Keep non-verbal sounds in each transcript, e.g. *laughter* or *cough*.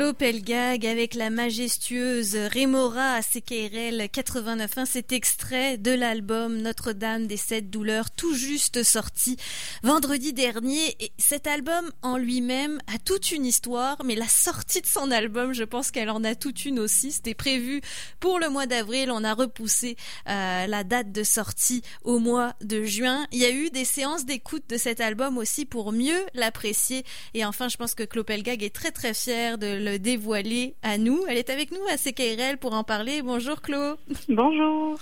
Claude Pelgag avec la majestueuse Rémora à CKRL 89.1, cet extrait de l'album Notre-Dame des Sept Douleurs, tout juste sorti vendredi dernier. Et cet album en lui-même a toute une histoire, mais la sortie de son album, je pense qu'elle en a toute une aussi. C'était prévu pour le mois d'avril, on a repoussé euh, la date de sortie au mois de juin. Il y a eu des séances d'écoute de cet album aussi pour mieux l'apprécier. Et enfin, je pense que Claude Pelgag est très très fier de le dévoiler à nous. Elle est avec nous à CKRL pour en parler. Bonjour Chloé. Bonjour.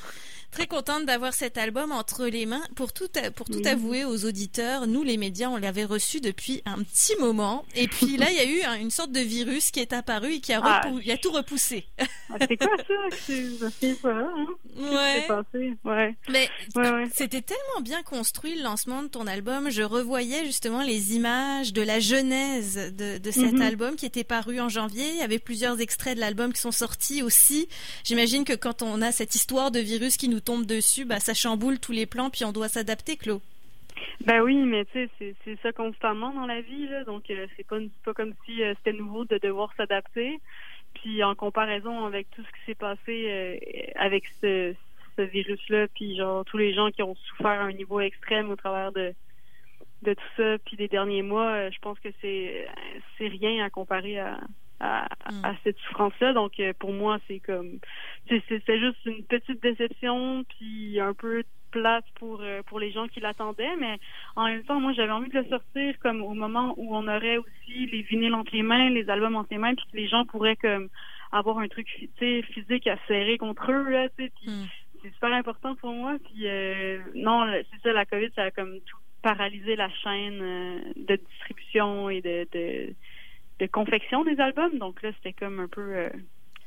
Très contente d'avoir cet album entre les mains. Pour tout, pour tout avouer aux auditeurs, nous les médias, on l'avait reçu depuis un petit moment. Et puis là, il y a eu une sorte de virus qui est apparu et qui a, ah. il a tout repoussé. Ah, c'est quoi ça? C'est ça, hein? Ouais. Passé? ouais. Mais ouais, c'était tellement bien construit le lancement de ton album. Je revoyais justement les images de la genèse de, de cet mhm. album qui était paru en janvier. Il y avait plusieurs extraits de l'album qui sont sortis aussi. J'imagine que quand on a cette histoire de virus qui nous tombe dessus, bah, ça chamboule tous les plans, puis on doit s'adapter, Claude. Ben oui, mais tu sais, c'est ça constamment dans la vie, là. Donc, euh, c'est pas, comme si euh, c'était nouveau de devoir s'adapter. Puis, en comparaison avec tout ce qui s'est passé euh, avec ce, virus-là, puis genre tous les gens qui ont souffert à un niveau extrême au travers de de tout ça, puis des derniers mois, je pense que c'est rien à comparer à, à, hmm. à cette souffrance-là. Donc euh, pour moi, c'est comme c'est juste une petite déception, puis un peu plate pour euh, pour les gens qui l'attendaient, mais en même temps, moi j'avais envie de le sortir comme au moment où on aurait aussi les vinyles entre les mains, les albums entre les mains, puis que les gens pourraient comme avoir un truc physique à serrer contre eux là, puis hmm. c'est super important pour moi. Puis euh, non, c'est ça, la COVID, ça a comme tout paralysé la chaîne de distribution et de, de de confection des albums. Donc là, c'était comme un peu euh,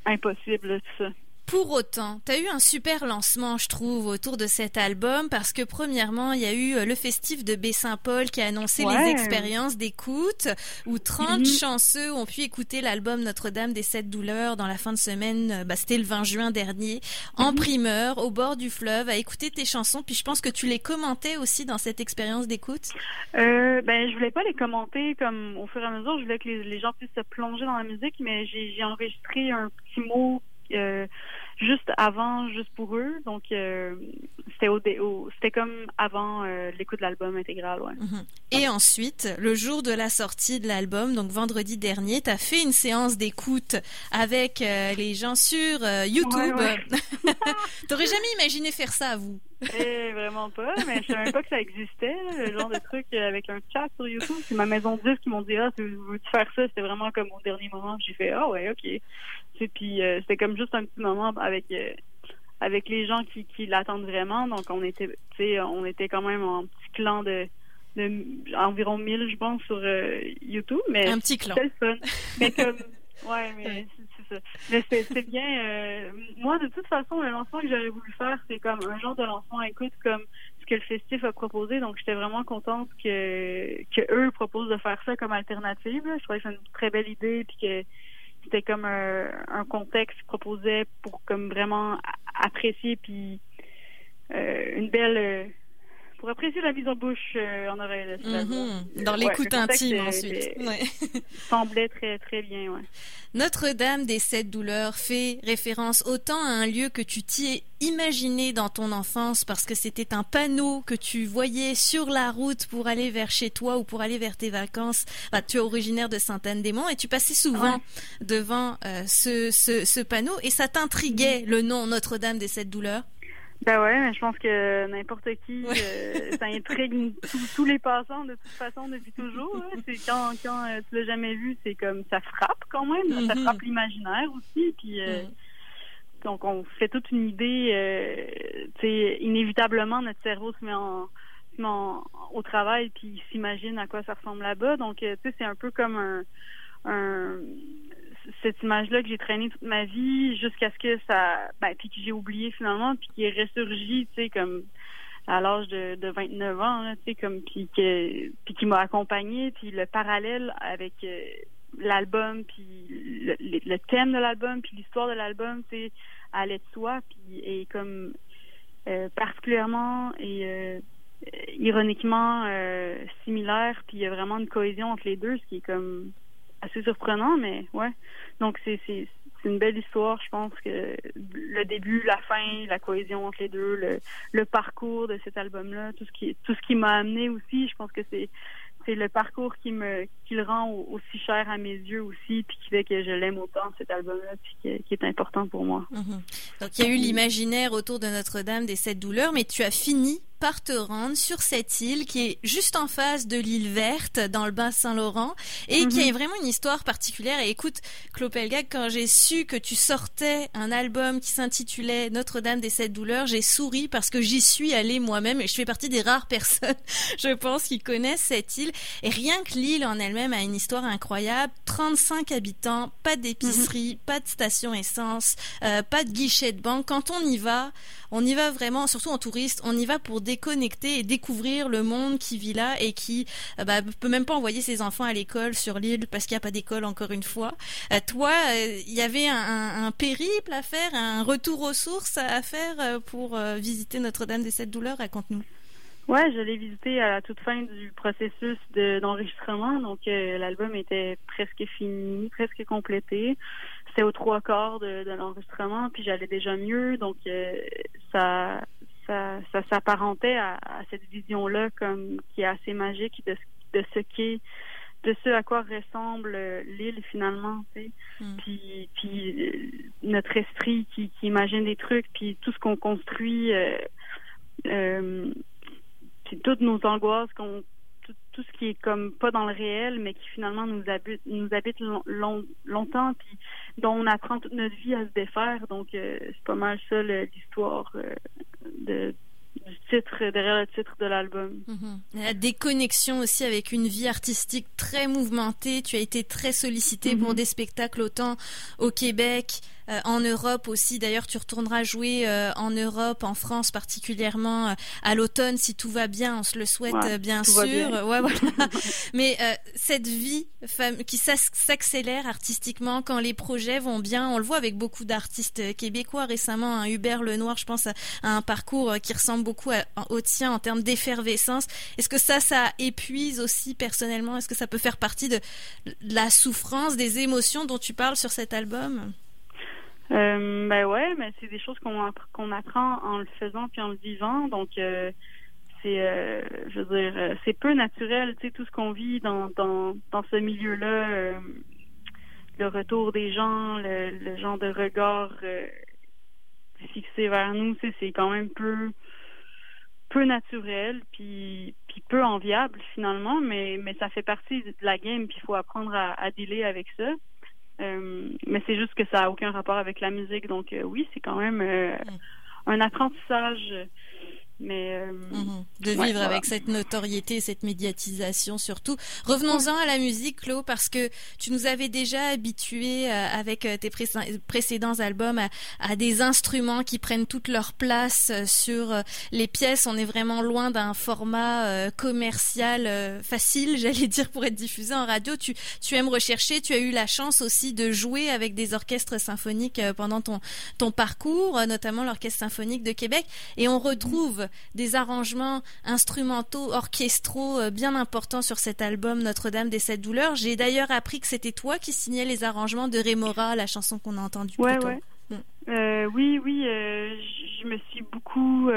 impossible, tout ça. Pour autant, tu as eu un super lancement, je trouve, autour de cet album, parce que premièrement, il y a eu euh, le festif de Baie-Saint-Paul qui a annoncé les expériences d'écoute, où 30 mhm. chanceux ont pu écouter l'album Notre-Dame des Sept Douleurs dans la fin de semaine, euh, bah, c'était le 20 juin dernier, en mhm. primeur, au bord du fleuve, à écouter tes chansons. Puis je pense que tu les commentais aussi dans cette expérience d'écoute. Euh, ben, je voulais pas les commenter comme au fur et à mesure, je voulais que les, les gens puissent se plonger dans la musique, mais j'ai enregistré un petit mot juste avant, juste pour eux. Donc, euh, c'était au, c'était comme avant euh, l'écoute de l'album intégral. Ouais. Mhm. Et ensuite, le jour de la sortie de l'album, donc vendredi dernier, tu as fait une séance d'écoute avec les gens sur YouTube. *laughs* T'aurais jamais imaginé faire ça à vous? Eh, vraiment pas, mais je savais même pas que ça existait, le genre de truc avec un chat sur YouTube. C'est ma maison de disques qui m'ont dit Ah, tu veux-tu faire ça? C'était vraiment comme au dernier moment. J'ai fait Ah ouais, ok. Puis euh, c'était comme juste un petit moment avec euh, avec les gens qui, qui l'attendent vraiment. Donc on était on était quand même en petit clan de, de environ 1000 je pense sur euh, YouTube. Mais un petit clan. Le fun. mais *laughs* comme ouais, mais mais c'est bien. Euh, moi, de toute façon, le lancement que j'aurais voulu faire, c'est comme un genre de lancement écoute comme ce que le festif a proposé. Donc, j'étais vraiment contente que, que eux proposent de faire ça comme alternative. Je trouvais que c'est une très belle idée, puis que c'était comme un, contexte proposé pour comme vraiment apprécier puis euh, une belle pour apprécier la mise en bouche euh, en oreille. Mhm. Dans l'écoute intime ensuite. *laughs* Semblait très très bien. Ouais. Notre-Dame des Sept Douleurs fait référence autant à un lieu que tu t'y imaginé dans ton enfance parce que c'était un panneau que tu voyais sur la route pour aller vers chez toi ou pour aller vers tes vacances. tu es originaire de Sainte-Anne-des-Monts et tu passais souvent devant euh, ce, ce, ce panneau et ça t'intriguait le nom Notre-Dame des Sept Douleurs? Ben ouais, mais je pense que n'importe qui, euh, ça intrigue tous les passants de toute façon depuis toujours. C'est quand quand euh, tu l'as jamais vu, c'est comme ça frappe quand même, ça mm-hmm. frappe l'imaginaire aussi. Puis euh, mm. donc on fait toute une idée. tu sais, inévitablement notre cerveau se met en, se met au travail puis s'imagine à quoi ça ressemble là-bas. Donc tu sais, c'est un peu comme un un cette image-là que j'ai traînée toute ma vie jusqu'à ce que ça, ben, puis que j'ai oublié finalement, puis qui est ressurgi, tu sais, comme à l'âge de, de 29 ans, tu sais, comme puis que, qui m'a accompagné, puis le parallèle avec euh, l'album, puis le, thème de l'album, puis l'histoire de l'album, tu sais, allait de soi, puis et comme euh, particulièrement et euh, ironiquement similaire, puis il y a vraiment une cohésion entre les deux, ce qui est comme assez surprenant, mais ouais. Donc c'est c'est une belle histoire. Je pense que le début, la fin, la cohésion entre les deux, le, le parcours de cet album-là, tout ce qui tout ce qui m'a amené aussi, je pense que c'est c'est le parcours qui me qui le rend aussi cher à mes yeux aussi, puis qui fait que je l'aime autant cet album-là, puis qui, est important pour moi. Mm-hmm. Donc il y a eu l'imaginaire autour de Notre-Dame des Sept Douleurs, mais tu as fini par te rendre sur cette île qui est juste en face de l'île verte dans le bas Saint-Laurent et qui a mhm. vraiment une histoire particulière. Et écoute, Clopelgag, quand j'ai su que tu sortais un album qui s'intitulait Notre-Dame des Sept Douleurs, j'ai souri parce que j'y suis allée moi-même et je fais partie des rares *laughs* personnes, je pense, qui connaissent cette île. Et rien que l'île en elle-même a une histoire incroyable. 35 habitants, pas d'épicerie, mhm. pas de station essence, euh, pas de guichet de banque. Quand on y va, on y va vraiment, surtout en touriste, on y va pour déconnecter et découvrir le monde qui vit là et qui euh, bah, peut même pas envoyer ses enfants à l'école sur l'île parce qu'il n'y a pas d'école encore une fois. Euh, toi, il y avait un, un, périple à faire, un retour aux sources à faire pour visiter Notre-Dame des Sept Douleurs? Raconte-nous. Ouais, je l'ai visité à la toute fin du processus d'enregistrement, donc l'album était presque fini, presque complété. C'était aux trois quarts de, de l'enregistrement, puis j'allais déjà mieux, donc ça ça, s'apparentait à, cette vision-là comme qui est assez magique de, de ce qu'est de ce à quoi ressemble l'île finalement, tu sais. Hmm. Puis, puis euh, notre esprit qui, qui, imagine des trucs, puis tout ce qu'on construit, euh, euh, puis toutes nos angoisses, qu'on, tout, ce qui est comme pas dans le réel, mais qui finalement nous habite, nous habite longtemps, puis dont on apprend toute notre vie à se défaire. Donc c'est pas mal ça l'histoire de, du titre, derrière le titre de l'album. Mhm. La déconnexion aussi avec une vie artistique très mouvementée. Tu as été très sollicité pour mhm. des spectacles autant au Québec, euh, en Europe aussi. D'ailleurs, tu retourneras jouer euh, en Europe, en France particulièrement euh, à l'automne si tout va bien. On se le souhaite bien sûr. Ouais, voilà. *laughs* Mais cette vie qui s'accélère artistiquement quand les projets vont bien, on le voit avec beaucoup d'artistes québécois récemment. un Hubert Lenoir, je pense, à un parcours qui ressemble beaucoup au tien en termes d'effervescence. Est-ce que ça, ça épuise aussi personnellement? Est-ce que ça peut faire partie de la souffrance, des émotions dont tu parles sur cet album? Euh, ben ouais, mais c'est des choses qu'on qu'on apprend en le faisant puis en le vivant. Donc euh, c'est, euh, je veux dire, c'est peu naturel, tu sais, tout ce qu'on vit dans dans dans ce milieu-là, le retour des gens, le, le genre de regard fixé vers nous, tu sais, c'est quand même peu peu naturel puis puis peu enviable finalement, mais mais ça fait partie de la game puis il faut apprendre à, à dealer avec ça. Euh, mais c'est juste que ça a aucun rapport avec la musique. Donc euh, oui, c'est quand même euh, mm. un apprentissage mais euh, mhm. de vivre avec cette notoriété, cette médiatisation surtout. Revenons-en à la musique, Claude, parce que tu nous avais déjà habitués euh, avec euh, tes précédents albums à, des instruments qui prennent toute leur place sur les pièces. On est vraiment loin d'un format commercial facile, *laughs* j'allais dire, pour être diffusé en radio. Tu, tu aimes rechercher, tu as eu la chance aussi de jouer avec des orchestres symphoniques pendant ton, ton parcours, notamment l'Orchestre symphonique de Québec, et on retrouve des arrangements instrumentaux, orchestraux euh, bien importants sur cet album Notre-Dame des Sept Douleurs. J'ai d'ailleurs appris que c'était toi qui signais les arrangements de Rémora, la chanson qu'on a entendue ouais, Ouais. Euh, oui, oui, euh, je me suis beaucoup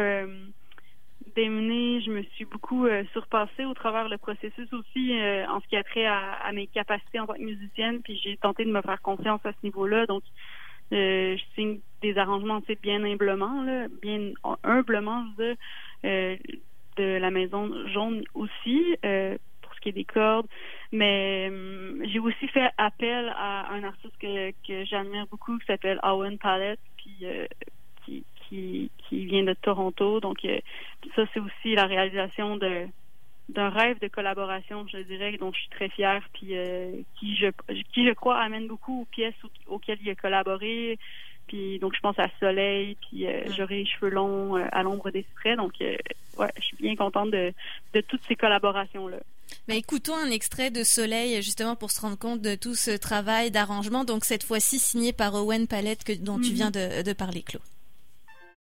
démenée, je me suis beaucoup surpassée au travers le processus aussi en ce qui a trait à, mes capacités en tant que musicienne, puis j'ai tenté de me faire confiance à ce niveau-là. Donc, je signe des arrangements bien humblement, là, bien humblement, euh, de la maison jaune aussi, euh, pour ce qui est des cordes. Mais euh, j'ai aussi fait appel à un artiste que, que j'admire beaucoup qui s'appelle Owen Palette, puis qui, qui, qui vient de Toronto. Donc ça, c'est aussi la réalisation de d'un rêve de collaboration, je dirais, dont je suis très fière, puis euh, qui je qui je crois amène beaucoup aux pièces auxquelles il a collaboré. Puis donc je pense à Soleil, puis euh, j'aurai les cheveux longs euh, à l'ombre des traits. Donc ouais, je suis bien contente de, de toutes ces collaborations là. Mais écoutons un extrait de Soleil justement pour se rendre compte de tout ce travail d'arrangement. Donc cette fois-ci signé par Owen Palette que, dont tu mm-hmm. viens de, de parler, Claude.